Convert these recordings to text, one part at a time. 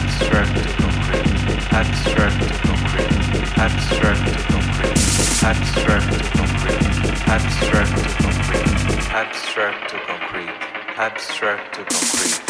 abstract to concrete, abstract to concrete, abstract to concrete, abstract to concrete, abstract to concrete, abstract concrete, abstract concrete.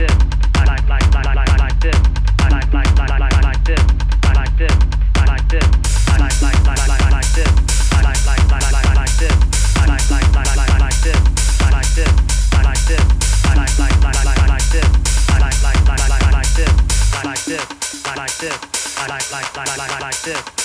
this. like, like, like this.